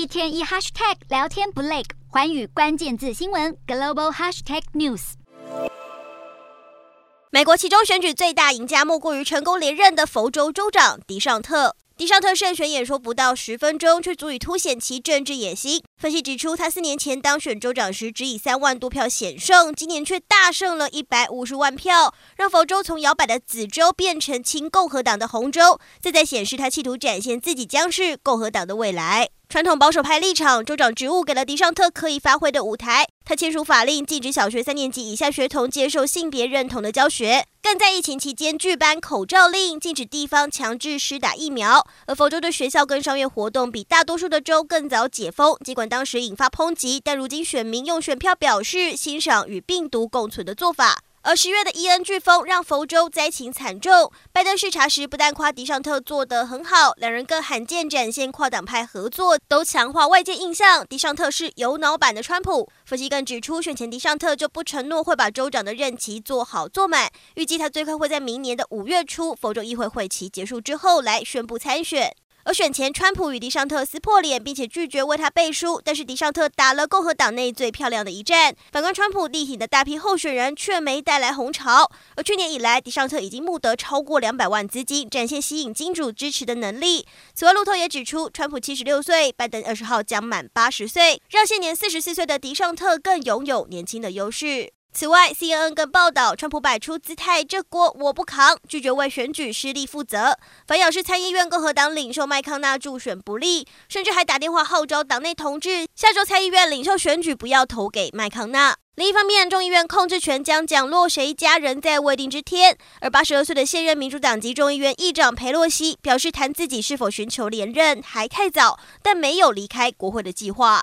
一天一 hashtag 聊天不累，寰宇关键字新闻 global hashtag news。美国其中选举最大赢家莫过于成功连任的佛州州长迪尚特。迪尚特胜选演说不到十分钟，却足以凸显其政治野心。分析指出，他四年前当选州长时只以三万多票险胜，今年却大胜了一百五十万票，让佛州从摇摆的紫州变成亲共和党的红州。这在显示他企图展现自己将是共和党的未来。传统保守派立场，州长职务给了迪尚特可以发挥的舞台。他签署法令，禁止小学三年级以下学童接受性别认同的教学，更在疫情期间拒颁口罩令，禁止地方强制施打疫苗。而佛州的学校跟商业活动比大多数的州更早解封，尽管当时引发抨击，但如今选民用选票表示欣赏与病毒共存的做法。而十月的伊恩飓风让佛州灾情惨重。拜登视察时不但夸迪尚特做得很好，两人更罕见展现跨党派合作，都强化外界印象。迪尚特是有脑版的川普。分析更指出，选前迪尚特就不承诺会把州长的任期做好做满，预计他最快会在明年的五月初，佛州议会会期结束之后来宣布参选。而选前，川普与迪尚特撕破脸，并且拒绝为他背书。但是迪尚特打了共和党内最漂亮的一战。反观川普力挺的大批候选人，却没带来红潮。而去年以来，迪尚特已经募得超过两百万资金，展现吸引金主支持的能力。此外，路透也指出，川普七十六岁，拜登二十号将满八十岁，让现年四十四岁的迪尚特更拥有年轻的优势。此外，CNN 更报道，川普摆出姿态，这锅我不扛，拒绝为选举失利负责。反咬是参议院共和党领袖麦康纳助选不利，甚至还打电话号召党内同志，下周参议院领袖选举不要投给麦康纳。另一方面，众议院控制权将降落谁家仍在未定之天。而八十二岁的现任民主党籍众议院议长裴洛西表示，谈自己是否寻求连任还太早，但没有离开国会的计划。